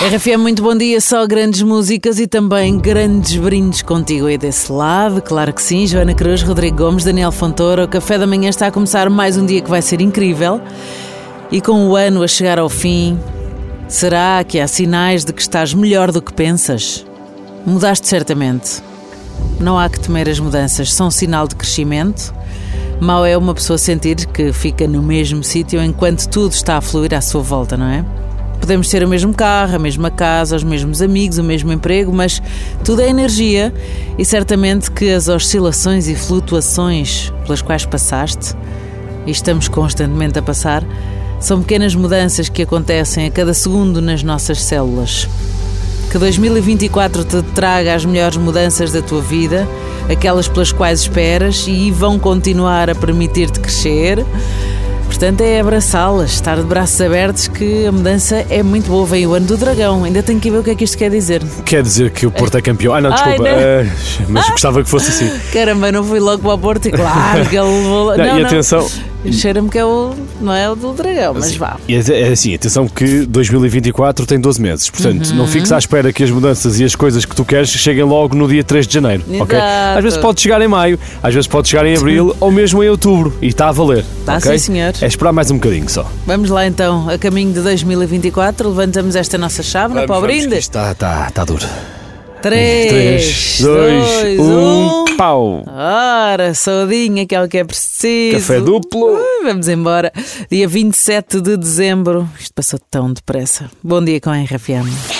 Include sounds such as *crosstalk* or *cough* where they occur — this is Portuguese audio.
RFM, muito bom dia. Só grandes músicas e também grandes brindes contigo aí desse lado. Claro que sim. Joana Cruz, Rodrigo Gomes, Daniel Fontoura. O café da manhã está a começar mais um dia que vai ser incrível. E com o ano a chegar ao fim, será que há sinais de que estás melhor do que pensas? Mudaste certamente. Não há que temer as mudanças, são um sinal de crescimento. Mal é uma pessoa sentir que fica no mesmo sítio enquanto tudo está a fluir à sua volta, não é? Podemos ter o mesmo carro, a mesma casa, os mesmos amigos, o mesmo emprego, mas tudo é energia e certamente que as oscilações e flutuações pelas quais passaste, e estamos constantemente a passar, são pequenas mudanças que acontecem a cada segundo nas nossas células. Que 2024 te traga as melhores mudanças da tua vida, aquelas pelas quais esperas e vão continuar a permitir-te crescer. Portanto, é abraçá-las, estar de braços abertos, que a mudança é muito boa. Vem o ano do dragão, ainda tenho que ver o que é que isto quer dizer. Quer dizer que o Porto é campeão. Ah, não, Ai, desculpa. não. eh, mas gostava que fosse assim. *laughs* Caramba, não fui logo para o Porto e claro que ele levou. Não, Não, e não. Cheira-me que é o. Não é o do dragão, mas vá. E é é assim, atenção que 2024 tem 12 meses. Portanto, Uhum. não fiques à espera que as mudanças e as coisas que tu queres cheguem logo no dia 3 de janeiro. ok? Exato. Às vezes pode chegar em maio, às vezes pode chegar em abril ou mesmo em outubro. E está a valer. Tá, ok? sim, senhor. É esperar mais um bocadinho só. Vamos lá então, a caminho de 2024, levantamos esta nossa chávena para o brinde. Está, está, está duro. 3, 3, 2, 1, pau! Ora, saudinha, que é o que é preciso. Café duplo. Ui, vamos embora. Dia 27 de dezembro. Isto passou tão depressa. Bom dia com a RFM.